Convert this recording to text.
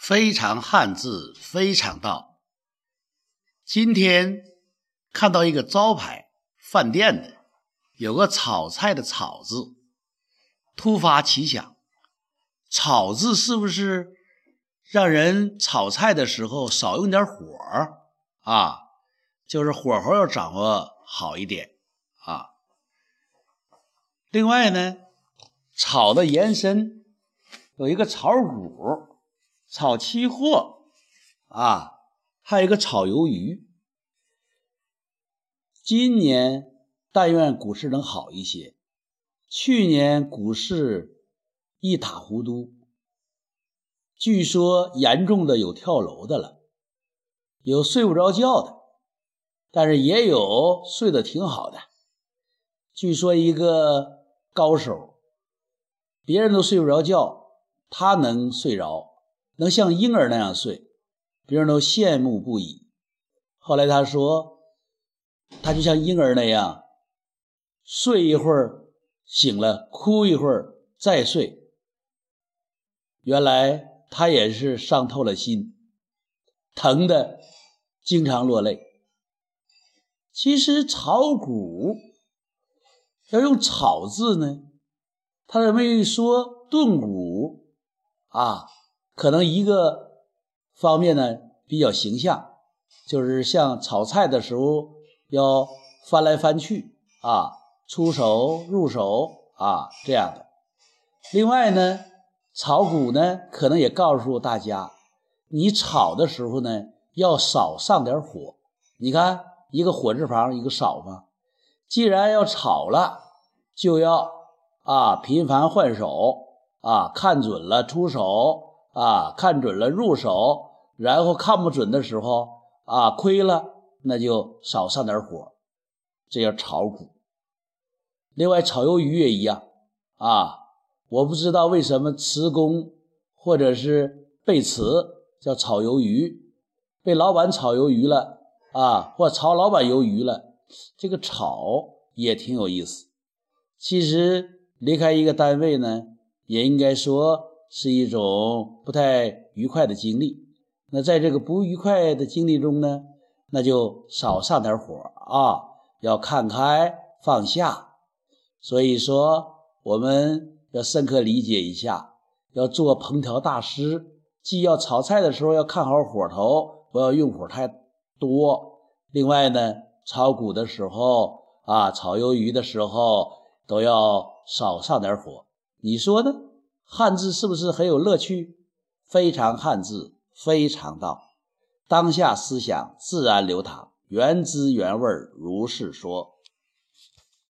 非常汉字，非常道。今天看到一个招牌饭店的，有个炒菜的“炒”字，突发奇想，“炒”字是不是让人炒菜的时候少用点火啊？就是火候要掌握好一点啊。另外呢，炒的延伸有一个炒股。炒期货啊，还有一个炒鱿鱼。今年但愿股市能好一些。去年股市一塌糊涂，据说严重的有跳楼的了，有睡不着觉的，但是也有睡得挺好的。据说一个高手，别人都睡不着觉，他能睡着。能像婴儿那样睡，别人都羡慕不已。后来他说，他就像婴儿那样，睡一会儿醒了，哭一会儿再睡。原来他也是伤透了心，疼的经常落泪。其实炒股要用“炒”字呢，他怎么一说炖股啊？可能一个方面呢比较形象，就是像炒菜的时候要翻来翻去啊，出手入手啊这样的。另外呢，炒股呢可能也告诉大家，你炒的时候呢要少上点火。你看一个火字旁一个少嘛，既然要炒了，就要啊频繁换手啊，看准了出手。啊，看准了入手，然后看不准的时候啊，亏了那就少上点火，这叫炒股。另外，炒鱿鱼也一样啊。我不知道为什么辞工或者是被辞叫炒鱿鱼，被老板炒鱿鱼了啊，或炒老板鱿鱼了，这个炒也挺有意思。其实离开一个单位呢，也应该说。是一种不太愉快的经历。那在这个不愉快的经历中呢，那就少上点火啊，要看开放下。所以说，我们要深刻理解一下，要做烹调大师，既要炒菜的时候要看好火头，不要用火太多。另外呢，炒股的时候啊，炒鱿鱼的时候都要少上点火。你说呢？汉字是不是很有乐趣？非常汉字，非常道，当下思想自然流淌，原汁原味如是说。